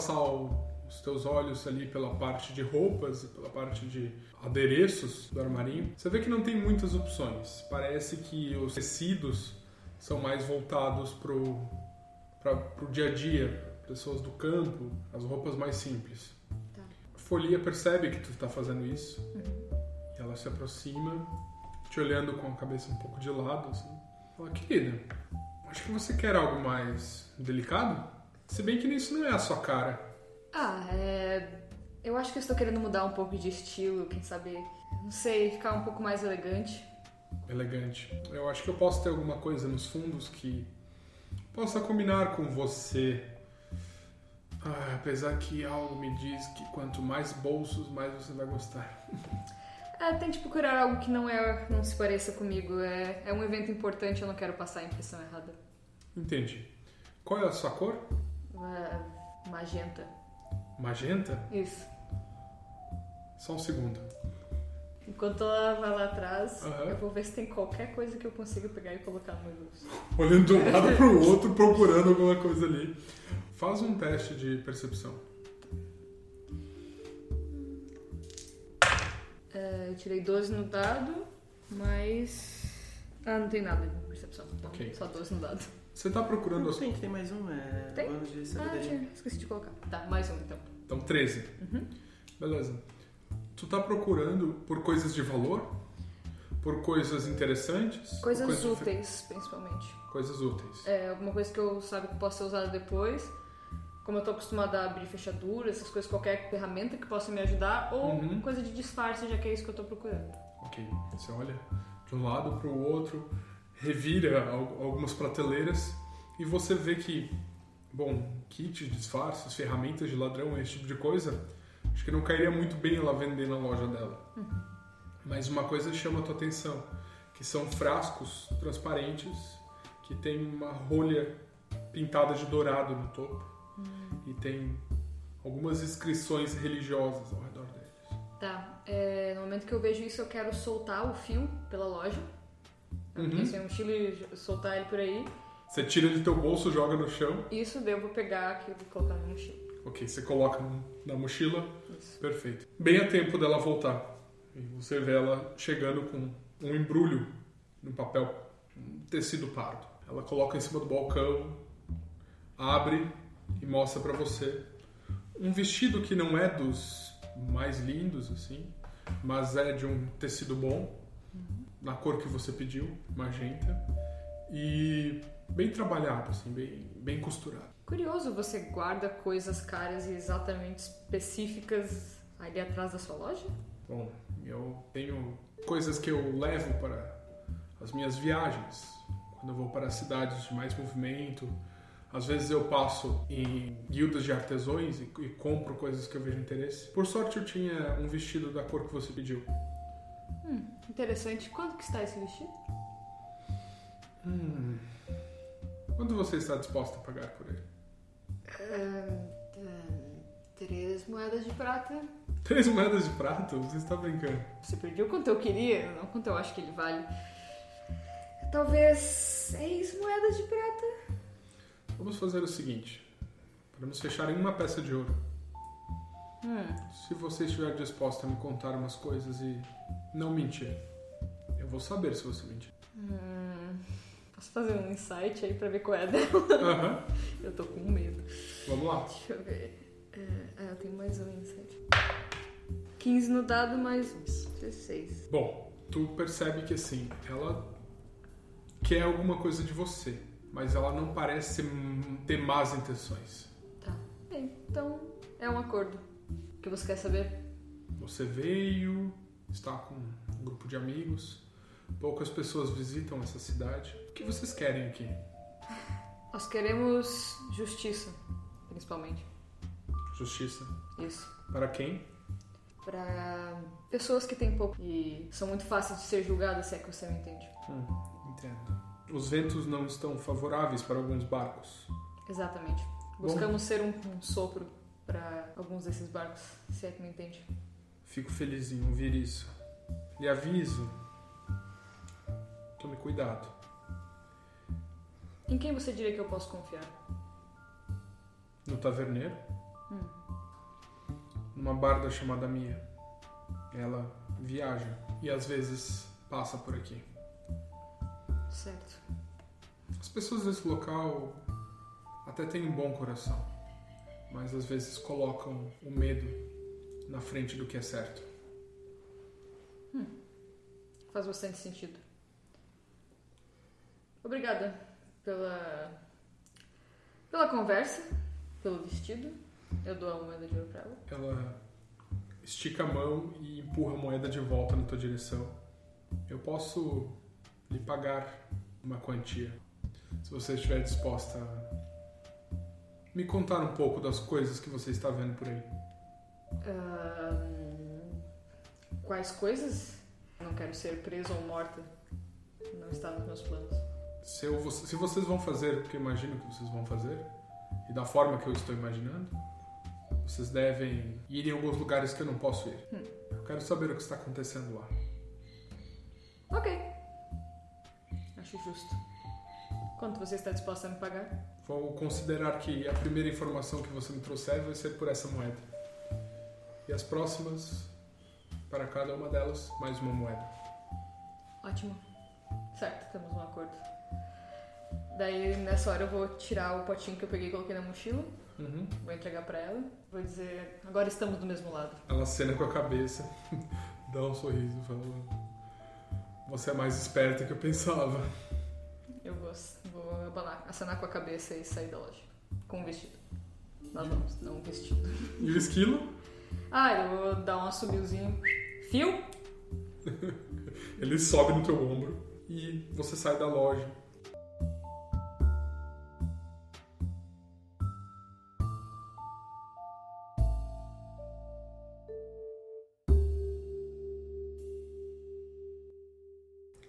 Passar o, os teus olhos ali pela parte de roupas e pela parte de adereços do armarinho, você vê que não tem muitas opções. Parece que os tecidos são mais voltados pro, pra, pro dia a dia, pessoas do campo, as roupas mais simples. Tá. A Folia percebe que tu está fazendo isso e ela se aproxima, te olhando com a cabeça um pouco de lado, assim. Fala, querida, acho que você quer algo mais delicado? Se bem que isso não é a sua cara. Ah, é. Eu acho que eu estou querendo mudar um pouco de estilo, quem sabe. Não sei, ficar um pouco mais elegante. Elegante. Eu acho que eu posso ter alguma coisa nos fundos que possa combinar com você. Ah, apesar que algo me diz que quanto mais bolsos, mais você vai gostar. É, tente procurar algo que não é, não se pareça comigo. É, é um evento importante, eu não quero passar a impressão errada. Entendi. Qual é a sua cor? Magenta. Magenta? Isso. Só um segundo. Enquanto ela vai lá atrás, Aham. eu vou ver se tem qualquer coisa que eu consiga pegar e colocar no meu bolso. Olhando de um lado pro outro, procurando alguma coisa ali. Faz um teste de percepção. É, eu tirei 12 no dado, mas. Ah, não tem nada de percepção. Então, Ok. só 12 no dado. Você tá procurando as. tem, tem mais um, é. Tem? bônus de Ah. Esqueci de colocar. Tá, mais um então. Então, 13. Beleza. Tu tá procurando por coisas de valor? Por coisas interessantes? Coisas coisas úteis, principalmente. Coisas úteis. É, alguma coisa que eu sabe que possa ser usada depois. Como eu tô acostumada a abrir fechadura, essas coisas, qualquer ferramenta que possa me ajudar, ou Uhum. coisa de disfarce, já que é isso que eu tô procurando. Ok. Você olha de um lado pro outro, revira al- algumas prateleiras e você vê que, bom, kit, disfarces, ferramentas de ladrão, esse tipo de coisa, acho que não cairia muito bem ela vender na loja dela. Mas uma coisa chama a tua atenção, que são frascos transparentes que tem uma rolha pintada de dourado no topo e tem algumas inscrições religiosas ao redor deles. Tá, é, no momento que eu vejo isso, eu quero soltar o fio pela loja. Uhum. Porque assim, um estilo e soltar ele por aí. Você tira ele do teu bolso, joga no chão. Isso daí eu vou pegar aquilo e colocar no mochila. Ok, você coloca na mochila. Isso. Perfeito. Bem a tempo dela voltar. E você vê ela chegando com um embrulho no papel, um tecido pardo. Ela coloca em cima do balcão, abre e mostra pra você um vestido que não é dos mais lindos assim, mas é de um tecido bom, na cor que você pediu, magenta, e bem trabalhado assim, bem bem costurado. Curioso, você guarda coisas caras e exatamente específicas ali atrás da sua loja? Bom, eu tenho coisas que eu levo para as minhas viagens. Quando eu vou para cidades de mais movimento, Às vezes eu passo em guildas de artesões e, e compro coisas que eu vejo interesse. Por sorte eu tinha um vestido da cor que você pediu. Interessante. Quanto que está esse vestido? Hum. Quanto você está disposta a pagar por ele? três moedas de prata. Três moedas de prata? Você está brincando. Você pediu quanto eu queria, não quanto eu acho que ele vale. Talvez seis moedas de prata. Vamos fazer o seguinte. Podemos fechar em uma peça de ouro. Hum, Se você estiver disposta a me contar umas coisas e não mentir, eu vou saber se você mentir. hum, posso fazer um insight aí pra ver qual é a dela? Aham. Eu tô com medo. Vamos lá. Deixa eu ver. Ah, eu tenho mais um insight. 15 no dado, mais um. 16. Bom, tu percebe que assim, ela quer alguma coisa de você, mas ela não parece ter más intenções. Tá. Bem, então é um acordo. O que você quer saber? Você veio, está com um grupo de amigos, poucas pessoas visitam essa cidade. O que vocês querem aqui? Nós queremos justiça, principalmente. Justiça. Isso. Para quem? Pra pessoas que têm pouco e são muito fáceis de ser julgadas, se é que você me entende. Hum, entendo. Os ventos não estão favoráveis para alguns barcos. Exatamente. Buscamos ser um, um sopro para alguns desses barcos, se é que me entende. Fico feliz em ouvir isso. Lhe aviso. Tome cuidado. Em quem você diria que eu posso confiar? No taverneiro? Hum. Numa barda chamada Mia. Ela viaja e às vezes passa por aqui. Certo. As pessoas desse local até têm um bom coração, mas às vezes colocam o medo na frente do que é certo. Faz bastante sentido. Obrigada pela pela conversa, pelo vestido. Eu dou a moeda de ouro pra ela. Ela estica a mão e empurra a moeda de volta na tua direção. Eu posso lhe pagar uma quantia, se você estiver disposta a me contar um pouco das coisas que você está vendo por aí. Quais coisas? Não quero ser presa ou morta. Não está nos meus planos. Se, eu- se vocês vão fazer o que eu imagino que vocês vão fazer, e da forma que eu estou imaginando, vocês devem ir em alguns lugares que eu não posso ir. Eu quero saber o que está acontecendo lá. Ok. Acho justo. Quanto você está disposta a me pagar? Vou considerar que a primeira informação que você me trouxer vai ser por essa moeda. E as próximas, para cada uma delas, mais uma moeda. Ótimo. Certo, temos um acordo. Daí, nessa hora, eu vou tirar o potinho que eu peguei e coloquei na mochila. Uhum. Vou entregar pra ela. Vou dizer, agora estamos do mesmo lado. Ela acena com a cabeça, dá um sorriso e fala: Você é mais esperta que eu pensava. Eu vou, vou abanar, acenar com a cabeça e sair da loja. Com o vestido. Nós vamos, não um vestido. E o esquilo, Ah, eu vou dar um assobiozinho. Fio? ele sobe no teu ombro e você sai da loja.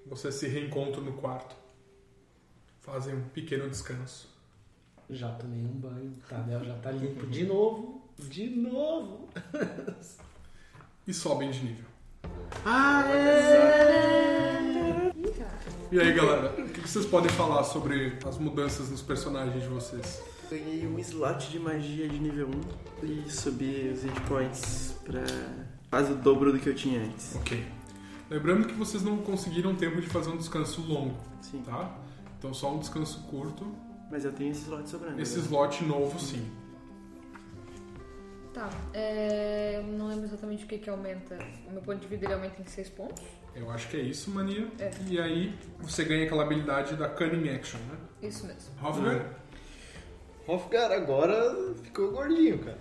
Você se reencontra no quarto. Fazem um pequeno descanso. Já tomei um banho, o Tadel já tá limpo de novo. De novo. E sobem de nível. Ah, é! E aí, galera, o que vocês podem falar sobre as mudanças nos personagens de vocês? Ganhei um slot de magia de nível 1 e subi os hit points pra quase o dobro do que eu tinha antes. Ok. Lembrando que vocês não conseguiram tempo de fazer um descanso longo, Sim. tá? Então só um descanso curto. Mas eu tenho esse slot sobrando. Esse né? slot novo, sim. Tá, é, eu não lembro exatamente o que que aumenta. O meu ponto de vida ele aumenta em 6 pontos. Eu acho que é isso, mania. É. E aí você ganha aquela habilidade da Cunning Action, né? Isso mesmo. Hofgar, Hofgar agora ficou gordinho, cara.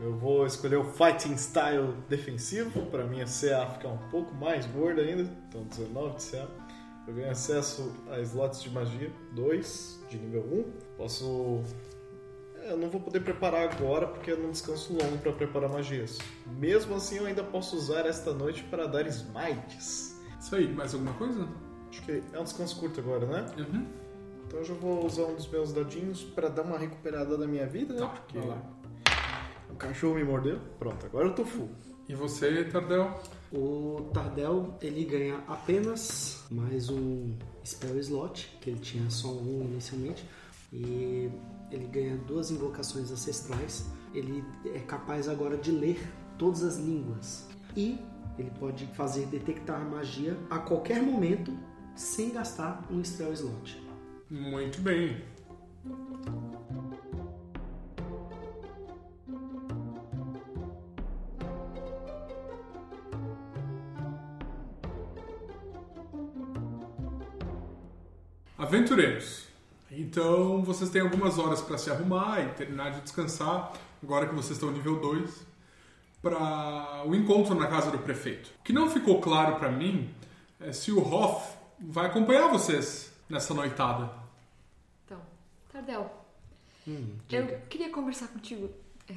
Eu vou escolher o Fighting Style defensivo, pra minha CA ficar um pouco mais gorda ainda, então 19 de CA. Eu ganho acesso a slots de magia, 2 de nível 1. Posso. Eu não vou poder preparar agora porque eu não descanso longo para preparar magias. Mesmo assim, eu ainda posso usar esta noite para dar smites. Isso aí, mais alguma coisa? Acho que é um descanso curto agora, né? Uhum. Então eu já vou usar um dos meus dadinhos para dar uma recuperada da minha vida, né? Tá, porque vai lá. o cachorro me mordeu. Pronto, agora eu tô full. E você, Tardel? O Tardel ele ganha apenas mais um spell slot, que ele tinha só um inicialmente, e ele ganha duas invocações ancestrais. Ele é capaz agora de ler todas as línguas e ele pode fazer detectar magia a qualquer momento sem gastar um spell slot. Muito bem. Aventureiros. Então vocês têm algumas horas para se arrumar e terminar de descansar, agora que vocês estão nível 2, para o encontro na casa do prefeito. O que não ficou claro para mim é se o Hoff vai acompanhar vocês nessa noitada. Então, Tardel, Hum, eu queria conversar contigo é,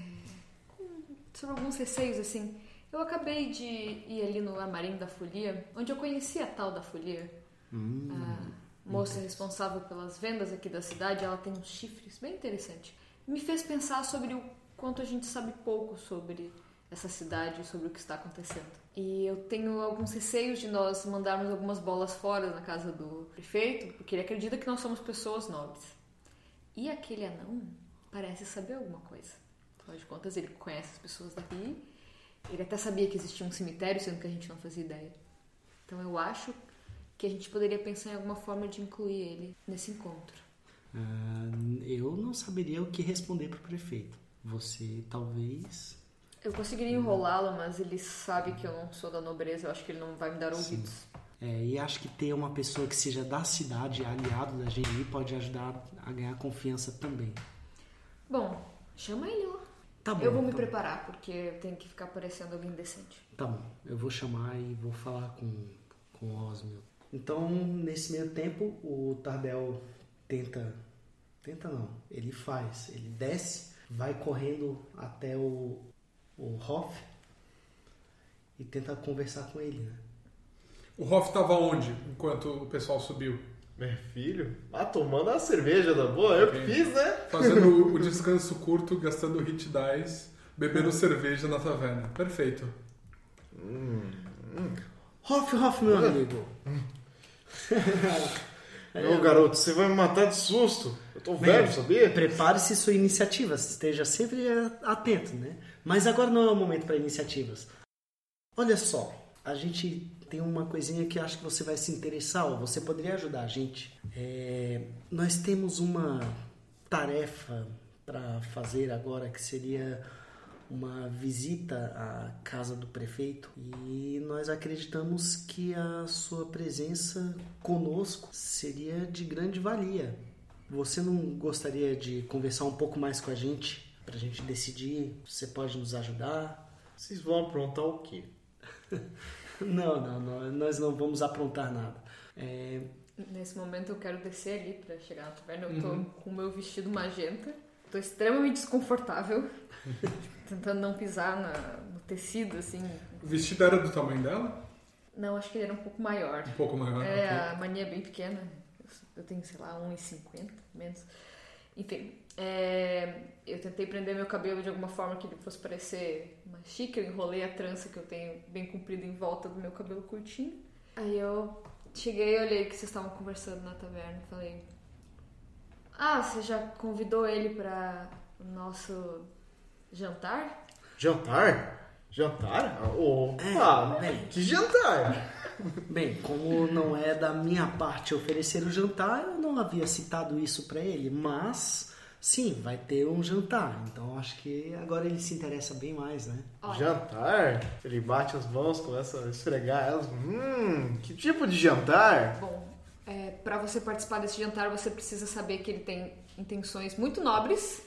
com- sobre alguns receios, assim. Eu acabei de ir ali no Amarim da Folia, onde eu conheci a tal da Folia. Hum, A moça responsável pelas vendas aqui da cidade, ela tem uns chifres bem interessante. Me fez pensar sobre o quanto a gente sabe pouco sobre essa cidade, sobre o que está acontecendo. E eu tenho alguns receios de nós mandarmos algumas bolas fora na casa do prefeito, porque ele acredita que nós somos pessoas nobres. E aquele anão parece saber alguma coisa. Afinal de contas, ele conhece as pessoas daqui. Ele até sabia que existia um cemitério, sendo que a gente não fazia ideia. Então eu acho que a gente poderia pensar em alguma forma de incluir ele nesse encontro. ah, eu não saberia o que responder pro prefeito. Você talvez. Eu conseguiria enrolá-lo, mas ele sabe que eu não sou da nobreza, eu acho que ele não vai me dar ouvidos. É, e acho que ter uma pessoa que seja da cidade, aliado da GNI, pode ajudar a ganhar confiança também. Bom, chama ele lá. Tá bom. eu vou me tá, preparar, porque eu tenho que ficar parecendo alguém decente. Tá bom, eu vou chamar e vou falar com, com o Osmio. Então, nesse meio tempo, o Tardel tenta. Tenta não, ele faz. Ele desce, vai correndo até o, o Hoff e tenta conversar com ele, né? O Hoff estava onde enquanto o pessoal subiu? Meu filho? Ah, tomando a cerveja da boa, eu que fiz, né? Fazendo o descanso curto, gastando hit dice, bebendo cerveja na taverna. Perfeito. Hoff, Hoff, meu amigo. Meu garoto, você vai me matar de susto. Eu tô velho, sabia? Prepare-se sua iniciativa, esteja sempre atento, né? Mas agora não é o momento para iniciativas. Olha só, a gente tem uma coisinha que acho que você vai se interessar, ou você poderia ajudar a gente. É, nós temos uma tarefa para fazer agora que seria uma visita à casa do prefeito e nós acreditamos que a sua presença conosco seria de grande valia. Você não gostaria de conversar um pouco mais com a gente para a gente decidir? Você pode nos ajudar? Vocês vão aprontar o quê? Não, não, não, nós não vamos aprontar nada. É, Nesse momento eu quero descer ali pra chegar na taverna. Eu tô com o meu vestido magenta. Tô extremamente desconfortável. tentando não pisar na- no tecido, assim. O vestido era do tamanho dela? Não, acho que ele era um pouco maior. Um pouco maior. É, a mania é bem pequena. Eu tenho, sei lá, 1,50 menos. Enfim, é, eu tentei prender meu cabelo de alguma forma que ele fosse parecer mais chique. Eu enrolei a trança que eu tenho bem comprida em volta do meu cabelo curtinho. Aí eu cheguei e olhei que vocês estavam conversando na taverna e falei: Ah, você já convidou ele para o nosso jantar? Jantar? Jantar? Opa! bem. que jantar? Bem, como não é da minha parte oferecer o jantar, eu não havia citado isso para ele, mas sim, vai ter um jantar. Então acho que agora ele se interessa bem mais, né? Olha, Jantar? Ele bate as mãos, começa a esfregar elas. Hum, que tipo de jantar? Bom, é, para você participar desse jantar, você precisa saber que ele tem intenções muito nobres,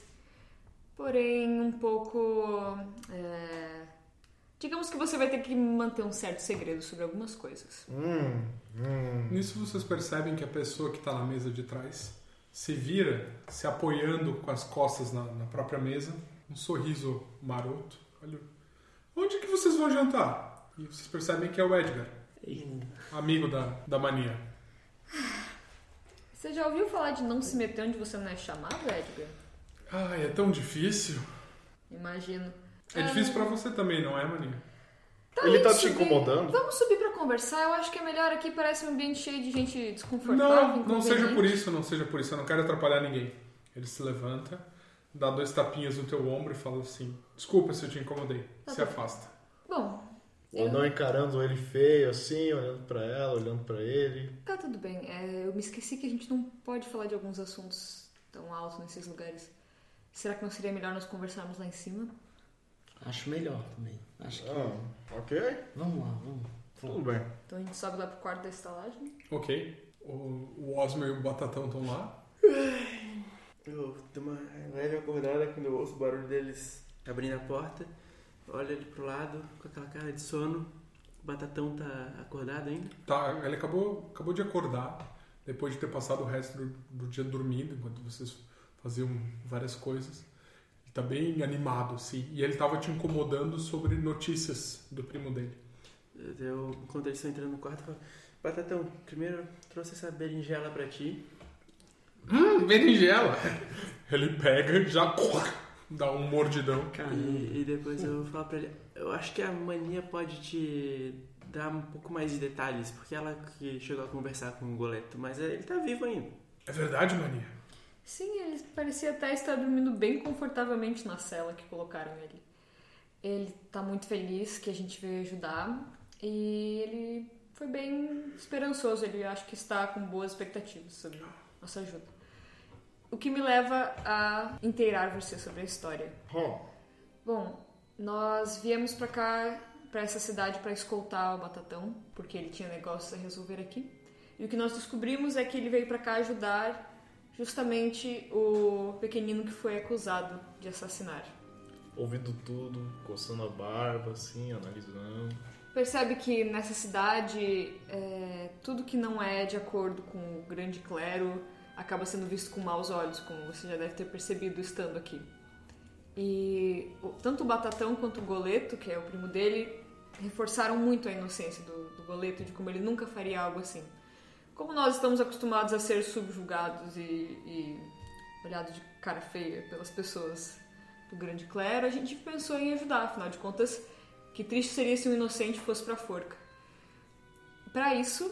porém um pouco é, Digamos que você vai ter que manter um certo segredo sobre algumas coisas. Hum, hum. Nisso vocês percebem que a pessoa que está na mesa de trás se vira, se apoiando com as costas na, na própria mesa, um sorriso maroto. Olha, onde que vocês vão jantar? E vocês percebem que é o Edgar, amigo da, da mania. Você já ouviu falar de não se meter onde você não é chamado, Edgar? Ai, é tão difícil. Imagino. É difícil pra você também, não é, mania? Tá Ele tá te subir. incomodando? Vamos subir pra conversar. Eu acho que é melhor aqui. Parece um ambiente cheio de gente desconfortável. Não, não seja por isso, não seja por isso. Eu não quero atrapalhar ninguém. Ele se levanta, dá dois tapinhas no teu ombro e fala assim: Desculpa se eu te incomodei. Tá Se bom. afasta. Bom, O anão encarando ele feio assim, olhando pra ela, olhando pra ele. tá tudo bem. É, eu me esqueci que a gente não pode falar de alguns assuntos tão altos nesses lugares. Será que não seria melhor nós conversarmos lá em cima? Acho melhor também. Acho que. Ah, ok. Vamos lá, vamos. Tudo bem. Então a gente sobe lá pro quarto da estalagem. Ok. O, o Osmer e o Batatão estão lá. Eu dou uma leve acordada quando eu ouço o barulho deles abrindo a porta. Olho ali pro lado com aquela cara de sono. O Batatão tá acordado ainda. Tá, ele acabou, acabou de acordar, depois de ter passado o resto do, do dia dormindo, enquanto vocês faziam várias coisas. Ele tá bem animado, assim. E ele tava te incomodando sobre notícias do primo dele. Eu, enquanto eles estão entrando no quarto, eu falo: Batatão, primeiro eu trouxe essa berinjela pra ti. Hum, berinjela! Ele pega e já dá um mordidão. E, e depois eu falo pra ele: Eu acho que a mania pode te dar um pouco mais de detalhes, porque ela que chegou a conversar com o Goleto, mas ele tá vivo ainda. É verdade, Mania? Sim, ele parecia até estar dormindo bem confortavelmente na cela que colocaram ele. Ele tá muito feliz que a gente veio ajudar e ele foi bem esperançoso. Ele acho que está com boas expectativas sobre nossa ajuda. O que me leva a inteirar você sobre a história. Hum. Bom, nós viemos pra cá, pra essa cidade, pra escoltar o Batatão, porque ele tinha negócios a resolver aqui. E o que nós descobrimos é que ele veio pra cá ajudar justamente o pequenino que foi acusado de assassinar. Ouvindo tudo, coçando a barba, assim, analisando. Percebe que nessa cidade é, tudo que não é de acordo com o grande clero acaba sendo visto com maus olhos, como você já deve ter percebido estando aqui. E tanto o Batatão quanto o Goleto, que é o primo dele, reforçaram muito a inocência do, do Goleto de como ele nunca faria algo assim. Como nós estamos acostumados a ser subjugados e, e olhados de cara feia pelas pessoas do grande clero, a gente pensou em ajudar, afinal de contas, que triste seria se um inocente fosse pra forca. Para isso,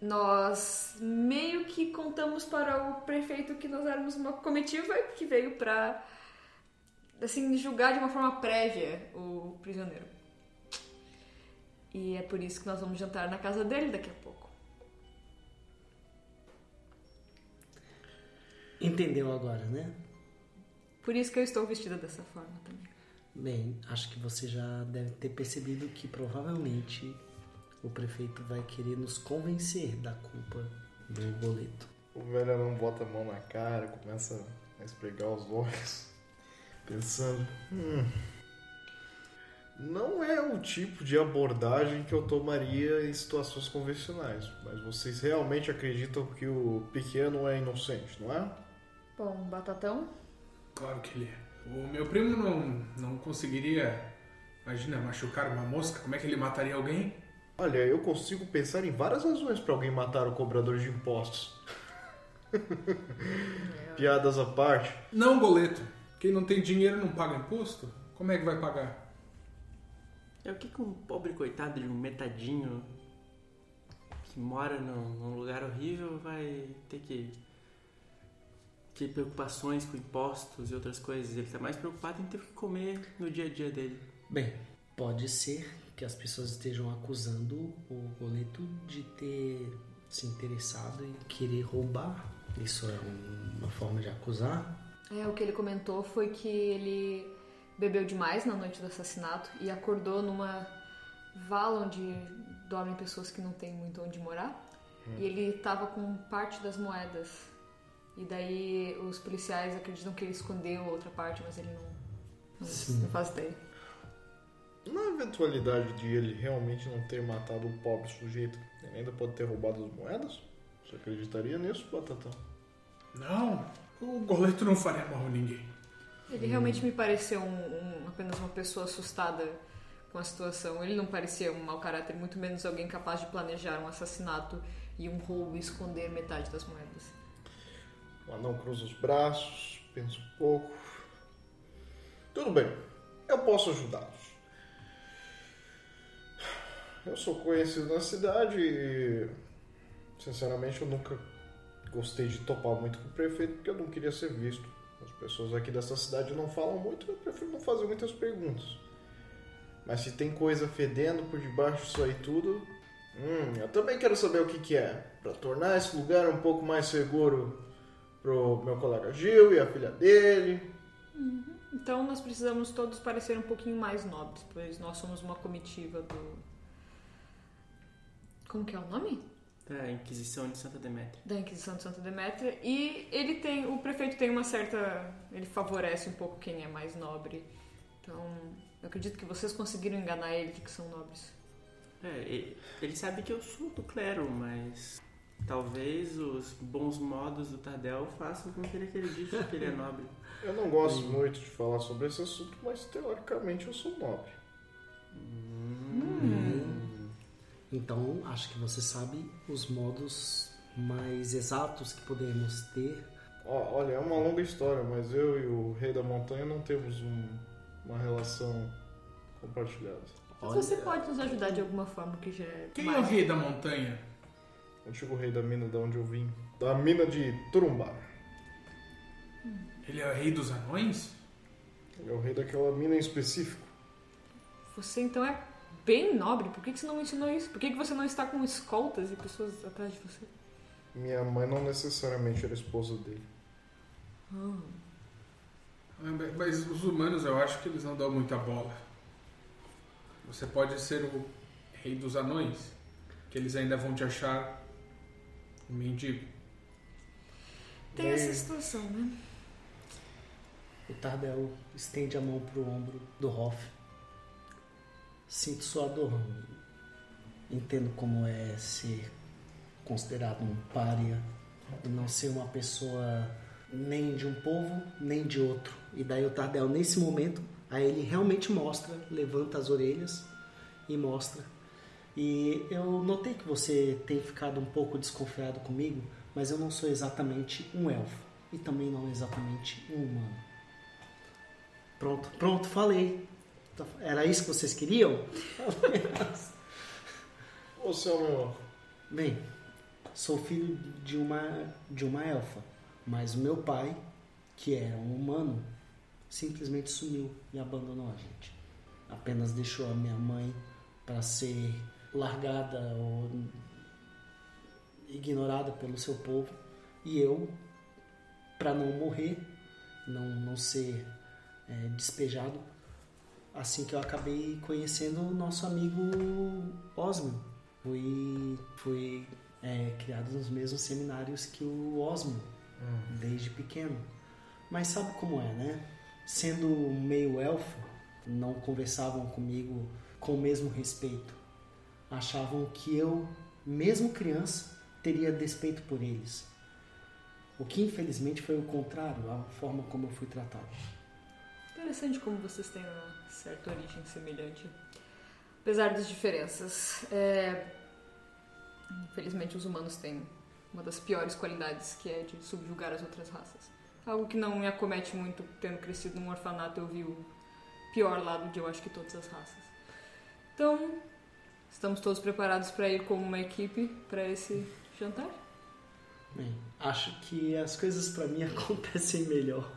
nós meio que contamos para o prefeito que nós éramos uma comitiva que veio pra assim julgar de uma forma prévia o prisioneiro. E é por isso que nós vamos jantar na casa dele daqui a pouco. Entendeu agora, né? Por isso que eu estou vestida dessa forma também. Bem, acho que você já deve ter percebido que provavelmente o prefeito vai querer nos convencer da culpa do boleto. O velho não bota a mão na cara, começa a esfregar os olhos, pensando: hum, não é o tipo de abordagem que eu tomaria em situações convencionais, mas vocês realmente acreditam que o pequeno é inocente, não é? Bom, Batatão, Claro que ele é. O meu primo não, não conseguiria, imagina, machucar uma mosca. Como é que ele mataria alguém? Olha, eu consigo pensar em várias razões para alguém matar o cobrador de impostos. Piadas à parte. Não, boleto. Quem não tem dinheiro não paga imposto? Como é que vai pagar? É o que que um pobre coitado de um metadinho que mora num, num lugar horrível vai ter que ter preocupações com impostos e outras coisas. Ele tá mais preocupado em ter que comer no dia a dia dele. Bem, pode ser que as pessoas estejam acusando o boleto de ter se interessado em querer roubar. Isso é uma forma de acusar? É, o que ele comentou foi que ele bebeu demais na noite do assassinato e acordou numa vala onde dormem pessoas que não têm muito onde morar. E ele tava com parte das moedas. E daí os policiais acreditam que ele escondeu a outra parte, mas ele não, não, faz ideia. Na eventualidade de ele realmente não ter matado o pobre sujeito, ele ainda pode ter roubado as moedas? Você acreditaria nisso, Batatão? Não, o goleto não faria mal a ninguém. Ele realmente me pareceu um- um- apenas uma pessoa assustada com a situação. Ele não parecia um mau caráter, muito menos alguém capaz de planejar um assassinato e um roubo e esconder metade das moedas. O anão cruza os braços, pensa um pouco. Tudo bem, eu posso ajudá-los. Eu sou conhecido na cidade e, sinceramente, eu nunca gostei de topar muito com o prefeito porque eu não queria ser visto. As pessoas aqui dessa cidade não falam muito, eu prefiro não fazer muitas perguntas. Mas se tem coisa fedendo por debaixo disso aí tudo, hum, eu também quero saber o que, que é. Para tornar esse lugar um pouco mais seguro pro meu colega Gil e a filha dele. Então nós precisamos todos parecer um pouquinho mais nobres, pois nós somos uma comitiva do. Como que é o nome? Da Inquisição de Santa Demétria. Da Inquisição de Santa Demétria. E ele tem. O prefeito tem uma certa. Ele favorece um pouco quem é mais nobre. Então, eu acredito que vocês conseguiram enganar ele de que são nobres. É, ele sabe que eu sou do clero, mas talvez os bons modos do Tardel façam com que ele acredite que ele é nobre. Eu não gosto muito de falar sobre esse assunto, mas teoricamente eu sou nobre. Então, acho que você sabe os modos mais exatos que podemos ter. Olha, é uma longa história, mas eu e o rei da montanha não temos um- uma relação compartilhada. Mas Olha, você pode nos ajudar de alguma forma que já é Quem é o mais. rei da montanha? Antigo rei da mina de onde eu vim. Da mina de Turumbá. Ele é o rei dos anões? Ele é o rei daquela mina em específico. Você então é bem nobre. Por que que você não me ensinou isso? Por que que você não está com escoltas e pessoas atrás de você? Minha mãe não necessariamente era esposa dele. Ah. Mas os humanos eu acho que eles não dão muita bola. Você pode ser o rei dos anões, que eles ainda vão te achar mendigo. Tem essa situação, né? o Tardel estende a mão pro ombro do Hoff. Sinto sua dor. Entendo como é ser considerado um pária e não ser uma pessoa nem de um povo, nem de outro. E daí o Tardel, nesse momento, aí ele realmente mostra, levanta as orelhas e mostra. E eu notei que você tem ficado um pouco desconfiado comigo, mas eu não sou exatamente um elfo e também não exatamente um humano. Pronto, pronto, falei. Era isso que vocês queriam? Você é o meu. Bem, sou filho de uma de uma elfa, mas o meu pai, que era um humano, simplesmente sumiu e abandonou a gente. Apenas deixou a minha mãe para ser largada ou ignorada pelo seu povo e eu para não morrer, não não ser é, despejado. Assim que eu acabei conhecendo o nosso amigo Osmo. Fui, fui é, criado nos mesmos seminários que o Osmo, desde pequeno. Mas sabe como é, né? Sendo meio elfo, não conversavam comigo com o mesmo respeito. Achavam que eu, mesmo criança, teria despeito por eles. O que infelizmente foi o contrário, a forma como eu fui tratado. Interessante como vocês têm uma certa origem semelhante. Apesar das diferenças. É... Infelizmente, os humanos têm uma das piores qualidades, que é de subjugar as outras raças. Algo que não me acomete muito, tendo crescido num orfanato, eu vi o pior lado de eu acho que todas as raças. Então, estamos todos preparados para ir como uma equipe para esse jantar? Bem, acho que as coisas para mim acontecem melhor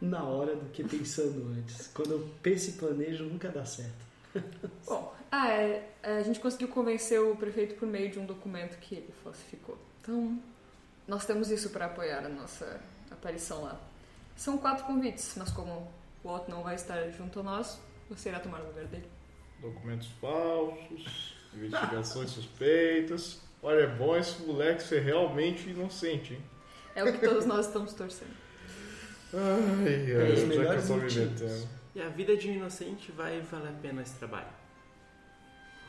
na hora do que pensando antes. Quando eu penso e planejo, nunca dá certo. Bom, ah, é, a gente conseguiu convencer o prefeito por meio de um documento que ele falsificou. Então, nós temos isso para apoiar a nossa aparição lá. São quatro convites, mas como o Otto não vai estar junto a nós, você irá tomar o lugar dele. Documentos falsos, investigações suspeitas. Olha, é bom esse moleque ser realmente inocente, hein? É o que todos nós estamos torcendo. Ai, ai, os já que eu melhores tô me motivos. metendo. E a vida de um inocente vai valer a pena esse trabalho.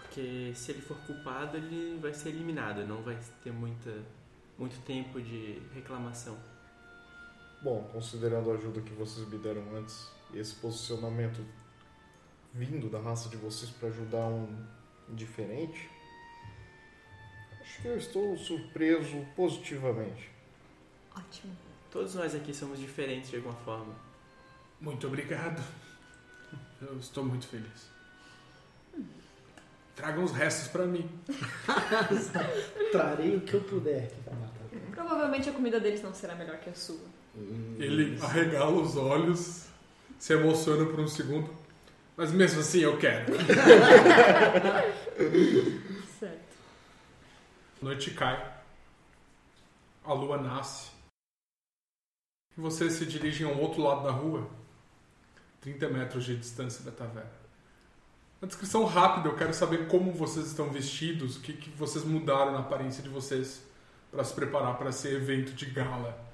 Porque se ele for culpado, ele vai ser eliminado, não vai ter muita, muito tempo de reclamação. Bom, considerando a ajuda que vocês me deram antes e esse posicionamento vindo da raça de vocês para ajudar um diferente, acho que eu estou surpreso positivamente. Ótimo. Todos nós aqui somos diferentes de alguma forma. Muito obrigado. Eu estou muito feliz. Tragam os restos pra mim. Trarei o que eu puder. Provavelmente a comida deles não será melhor que a sua. Ele arregala os olhos, se emociona por um segundo. Mas mesmo assim eu quero. Certo. A noite cai. A lua nasce. E vocês se dirigem ao outro lado da rua, 30 metros de distância da taverna. Uma descrição rápida, eu quero saber como vocês estão vestidos, o que, que vocês mudaram na aparência de vocês para se preparar para esse evento de gala.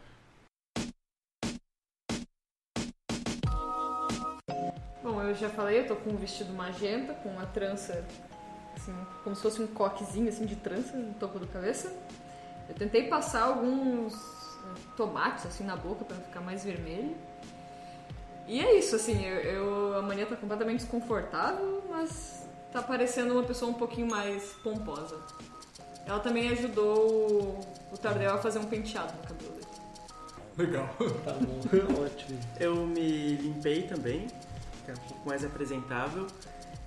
Eu já falei, eu tô com um vestido magenta, com uma trança, assim, como se fosse um coquezinho assim de trança no topo da cabeça. Eu tentei passar alguns eh, tomates assim na boca para ficar mais vermelho. E é isso, assim, eu, eu- a mania tá completamente desconfortável, mas tá parecendo uma pessoa um pouquinho mais pomposa. Ela também ajudou o, o Tardel a fazer um penteado no cabelo dele. Legal. Tá bom, ótimo. Eu me limpei também, ficar um pouco mais apresentável.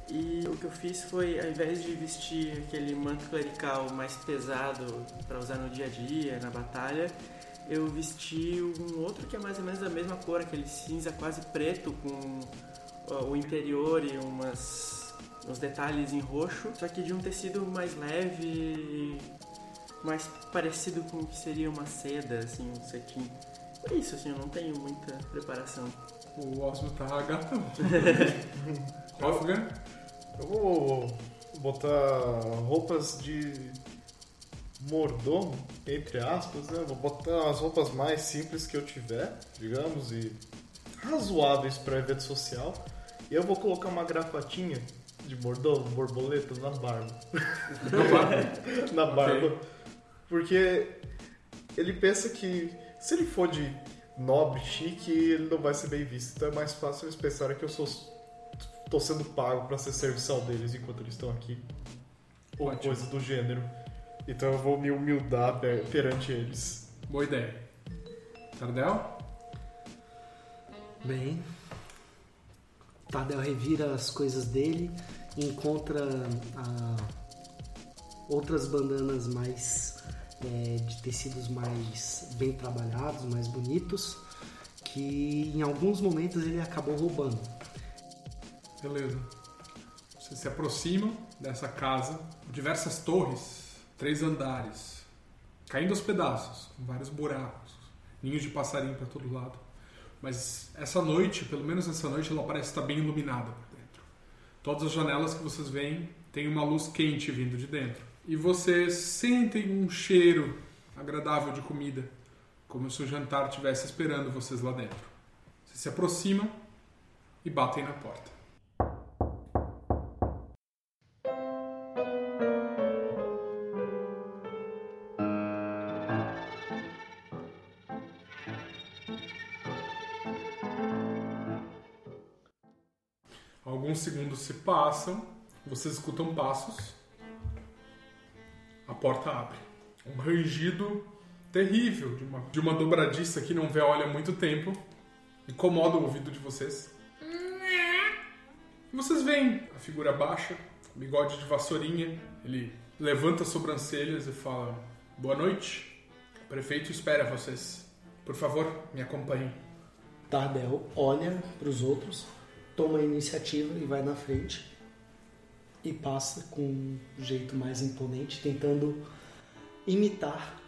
E o que eu fiz foi, ao invés de vestir aquele manto clerical mais pesado para usar no dia a dia, na batalha, eu vesti um outro que é mais ou menos da mesma cor, aquele cinza quase preto com o interior e umas, uns detalhes em roxo, só que de um tecido mais leve, mais parecido com o que seria uma seda, assim, um cetim. É isso, assim, eu não tenho muita preparação. O Osmo tá gatão. Wolfgang? Eu vou botar roupas de mordomo, entre aspas, né? Vou botar as roupas mais simples que eu tiver, digamos, e razoáveis para evento social. E eu vou colocar uma gravatinha de mordomo, borboleta na barba. na barba. Porque ele pensa que se ele for de nobre, chique, ele não vai ser bem visto. Então é mais fácil eles pensarem que eu sou tô sendo pago para ser serviçal deles enquanto eles estão aqui. Ou Ótimo. coisa do gênero. Então eu vou me humildar per- perante eles. Boa ideia. Tardel? Bem, Tardel revira as coisas dele e encontra ah, outras bandanas mais é, de tecidos mais bem trabalhados, mais bonitos, que em alguns momentos ele acabou roubando. Beleza. Vocês se aproximam dessa casa, diversas torres, três andares, caindo aos pedaços, com vários buracos, ninhos de passarinho para todo lado. Mas essa noite, pelo menos essa noite, ela parece estar bem iluminada por dentro. Todas as janelas que vocês veem têm uma luz quente vindo de dentro. E vocês sentem um cheiro agradável de comida, como se o jantar estivesse esperando vocês lá dentro. Vocês se aproximam e batem na porta. Alguns segundos se passam, vocês escutam passos, a porta abre. Um rangido terrível de uma, de uma dobradiça que não vê a olha há muito tempo incomoda o ouvido de vocês. Vocês veem a figura baixa, bigode de vassourinha. Ele levanta as sobrancelhas e fala: Boa noite, o prefeito espera vocês. Por favor, me acompanhem. Tardel olha para os outros, toma a iniciativa e vai na frente e passa com um jeito mais imponente, tentando imitar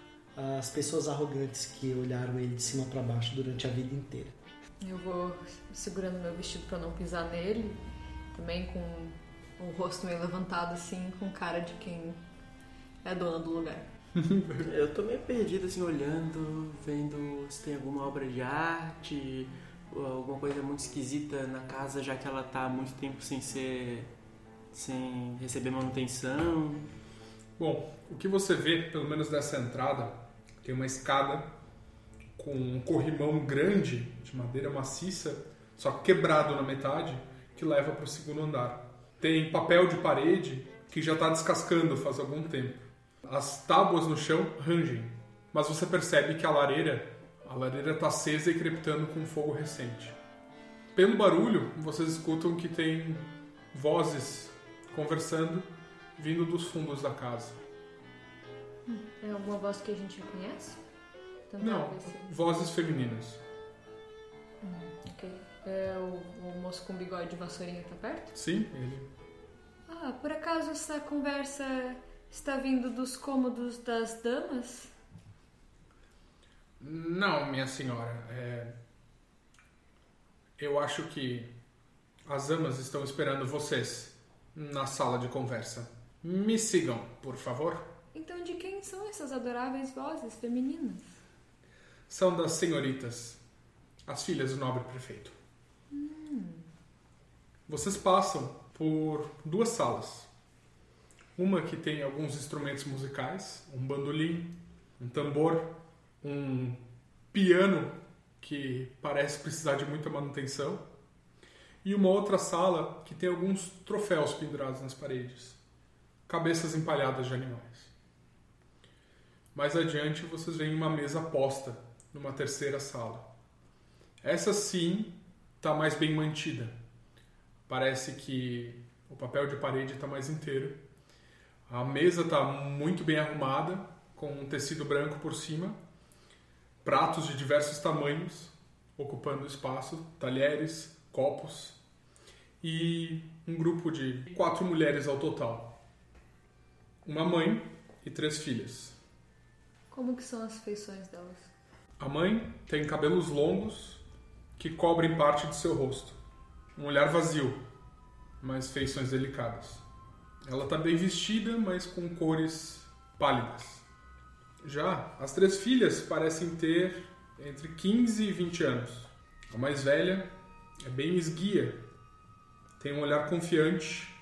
as pessoas arrogantes que olharam ele de cima para baixo durante a vida inteira. Eu vou segurando meu vestido pra não pisar nele, também com o rosto meio levantado assim, com cara de quem é dona do lugar. Eu tô meio perdido, assim, olhando, vendo se tem alguma obra de arte alguma coisa muito esquisita na casa, já que ela tá há muito tempo sem ser. Sem receber manutenção? Bom, o que você vê, pelo menos dessa entrada, tem uma escada com um corrimão grande de madeira maciça, só quebrado na metade, que leva para o segundo andar. Tem papel de parede que já está descascando faz algum tempo. As tábuas no chão rangem, mas você percebe que a lareira, a lareira está acesa e crepitando com fogo recente. Pelo barulho, vocês escutam que tem vozes conversando vindo dos fundos da casa. É alguma voz que a gente conhece? Tentar Não, vozes femininas. Ok. É, o, o moço com bigode e vassourinha tá perto? Sim, ele. Ah, por acaso essa conversa está vindo dos cômodos das damas? Não, minha senhora. é, Eu acho que as amas estão esperando vocês na sala de conversa. Me sigam, por favor. Então de quem são essas adoráveis vozes femininas? São das senhoritas, as filhas do nobre prefeito. Vocês passam por duas salas. Uma que tem alguns instrumentos musicais, um bandolim, um tambor, um piano que parece precisar de muita manutenção, e uma outra sala que tem alguns troféus pendurados nas paredes, cabeças empalhadas de animais. Mais adiante vocês veem uma mesa posta numa terceira sala. Essa sim está mais bem mantida. Parece que o papel de parede está mais inteiro. A mesa está muito bem arrumada, com um tecido branco por cima, pratos de diversos tamanhos ocupando espaço, talheres, copos e um grupo de quatro mulheres ao total. Uma mãe e três filhas. Como que são as feições delas? A mãe tem cabelos longos que cobrem parte de seu rosto. Um olhar vazio, mas feições delicadas. Ela está bem vestida, mas com cores pálidas. Já as três filhas parecem ter entre 15 e 20 anos. A mais velha é bem esguia, tem um olhar confiante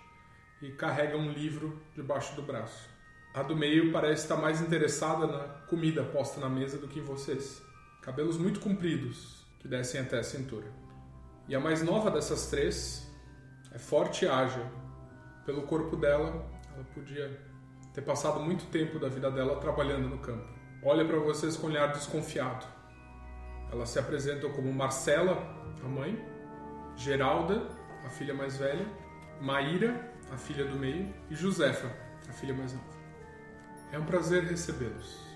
e carrega um livro debaixo do braço. A do meio parece estar mais interessada na comida posta na mesa do que em vocês. Cabelos muito compridos, que descem até a cintura. E a mais nova dessas três é forte e ágil. Pelo corpo dela, ela podia ter passado muito tempo da vida dela trabalhando no campo. Olha para vocês com olhar desconfiado. Elas se apresentam como Marcela, a mãe, Geralda, a filha mais velha, Maíra, a filha do meio, e Josefa, a filha mais nova. É um prazer recebê-los.